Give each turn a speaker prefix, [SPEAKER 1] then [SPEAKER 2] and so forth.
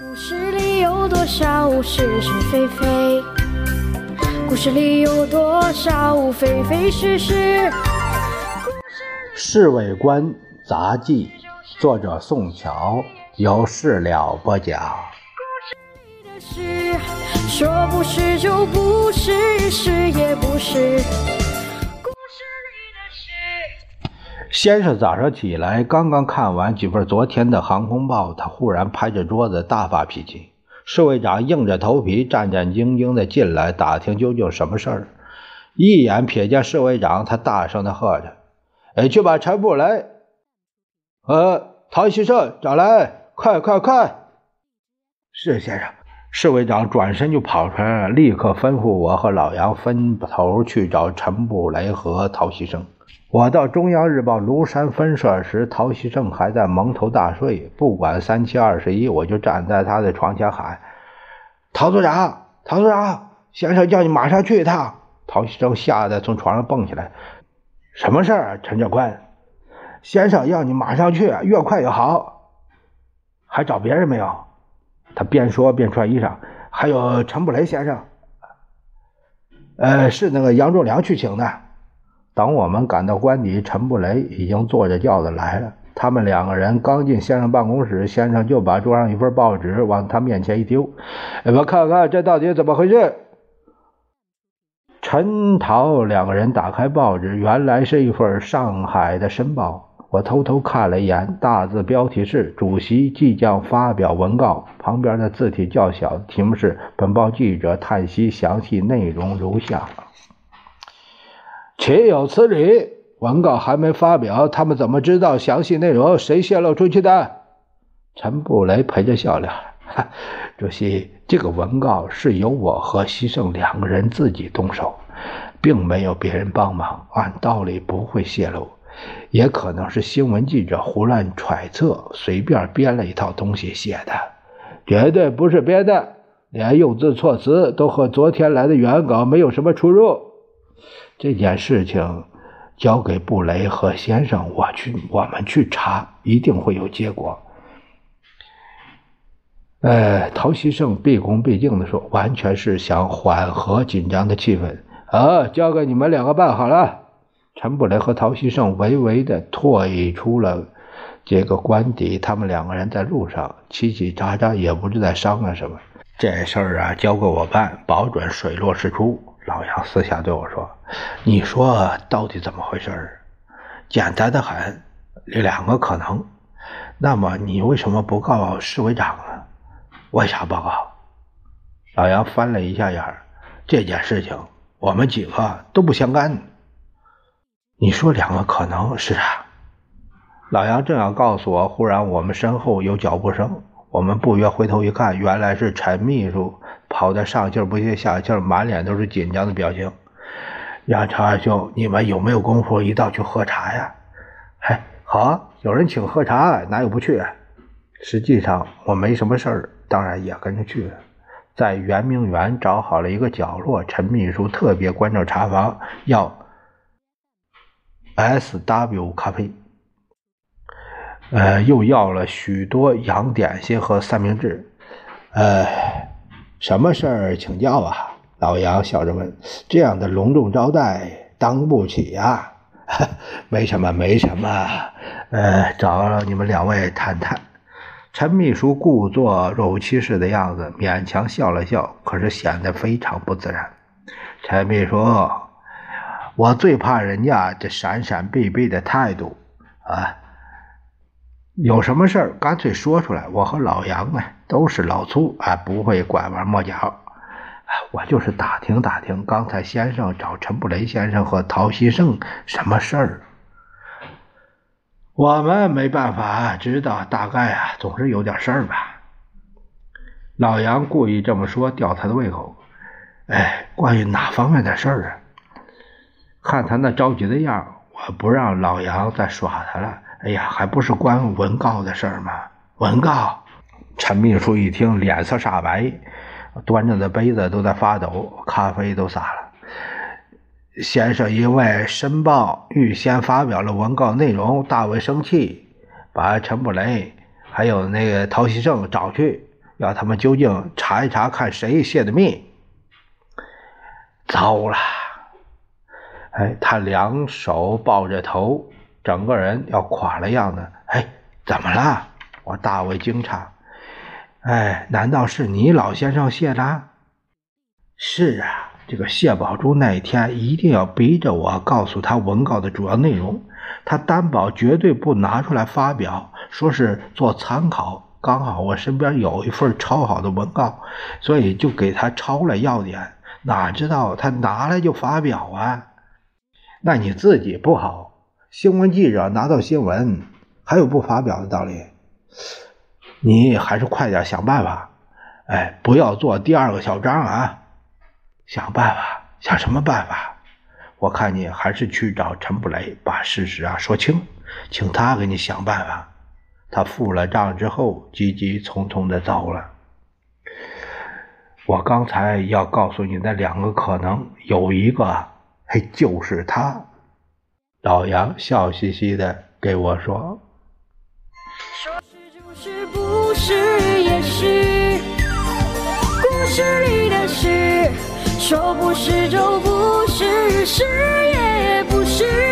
[SPEAKER 1] 故事里有多少是是非非？故事里有多少非非是是？
[SPEAKER 2] 《侍卫官杂记》，作者宋乔，有事了播讲。
[SPEAKER 1] 的事，说不是就不是，是也不是。
[SPEAKER 2] 先生早上起来，刚刚看完几份昨天的航空报，他忽然拍着桌子大发脾气。侍卫长硬着头皮，战战兢兢地进来打听究竟什么事儿。一眼瞥见侍卫长，他大声地喝着：“哎，去把陈布雷呃陶希圣找来，快快快！”是先生。侍卫长转身就跑出来了，立刻吩咐我和老杨分头去找陈布雷和陶希圣。我到中央日报庐山分社时，陶希圣还在蒙头大睡。不管三七二十一，我就站在他的床前喊：“陶组长，陶组长，先生叫你马上去一趟。”陶希圣吓得从床上蹦起来：“什么事儿啊，陈长官？先生要你马上去，越快越好。还找别人没有？”他边说边穿衣裳。还有陈布雷先生，呃，是那个杨仲良去请的。等我们赶到官邸，陈布雷已经坐着轿子来了。他们两个人刚进先生办公室，先生就把桌上一份报纸往他面前一丢：“我看看这到底怎么回事。”陈陶两个人打开报纸，原来是一份上海的申报。我偷偷看了一眼，大字标题是“主席即将发表文告”，旁边的字体较小，题目是“本报记者叹息，详细内容如下”。岂有此理！文告还没发表，他们怎么知道详细内容？谁泄露出去的？陈布雷陪着笑脸，主席，这个文告是由我和西胜两个人自己动手，并没有别人帮忙，按道理不会泄露。也可能是新闻记者胡乱揣测，随便编了一套东西写的，绝对不是编的，连用字措辞都和昨天来的原稿没有什么出入。这件事情交给布雷和先生，我去，我们去查，一定会有结果。呃，陶希圣毕恭毕敬地说：“完全是想缓和紧张的气氛。啊，交给你们两个办好了。”陈布雷和陶希圣微微的退出了这个官邸，他们两个人在路上叽叽喳喳，也不知在商量什么。这事儿啊，交给我办，保准水落石出。老杨私下对我说：“你说到底怎么回事？简单的很，有两个可能。那么你为什么不告市委长呢？为啥报告？”老杨翻了一下眼儿，这件事情我们几个都不相干。你说两个可能是啊？老杨正要告诉我，忽然我们身后有脚步声，我们不约回头一看，原来是陈秘书跑得上气不接下气，满脸都是紧张的表情。杨超二兄，你们有没有功夫一道去喝茶呀？嗨，好啊，有人请喝茶，哪有不去？实际上我没什么事儿，当然也跟着去了。在圆明园找好了一个角落，陈秘书特别关照茶房要。S W 咖啡，呃，又要了许多洋点心和三明治，呃，什么事儿请教啊？老杨笑着问。这样的隆重招待，当不起呀。没什么，没什么，呃，找你们两位谈谈。陈秘书故作若无其事的样子，勉强笑了笑，可是显得非常不自然。陈秘书。我最怕人家这闪闪避避的态度啊！有什么事儿干脆说出来。我和老杨呢都是老粗啊，不会拐弯抹角。我就是打听打听，刚才先生找陈布雷先生和陶希圣什么事儿？我们没办法知道，大概啊总是有点事儿吧。老杨故意这么说，吊他的胃口。哎，关于哪方面的事儿啊？看他那着急的样，我不让老杨再耍他了。哎呀，还不是关文告的事儿吗？文告！陈秘书一听，脸色煞白，端着的杯子都在发抖，咖啡都洒了。先生因为申报预先发表了文告内容，大为生气，把陈布雷还有那个陶希圣找去，要他们究竟查一查，看谁泄的密。糟了！哎，他两手抱着头，整个人要垮了样子。哎，怎么了？我大为惊诧。哎，难道是你老先生泄的？是啊。这个谢宝珠那一天一定要逼着我告诉他文稿的主要内容，他担保绝对不拿出来发表，说是做参考。刚好我身边有一份抄好的文稿，所以就给他抄了要点。哪知道他拿来就发表啊？那你自己不好，新闻记者拿到新闻还有不发表的道理。你还是快点想办法，哎，不要做第二个小张啊！想办法，想什么办法？我看你还是去找陈布雷，把事实啊说清，请他给你想办法。他付了账之后，急急匆匆的走了。我刚才要告诉你的两个可能，有一个，嘿，就是他。老杨笑嘻嘻的给我说：“，
[SPEAKER 1] 是也是，故事里的事。”说不是就不是，是也不是。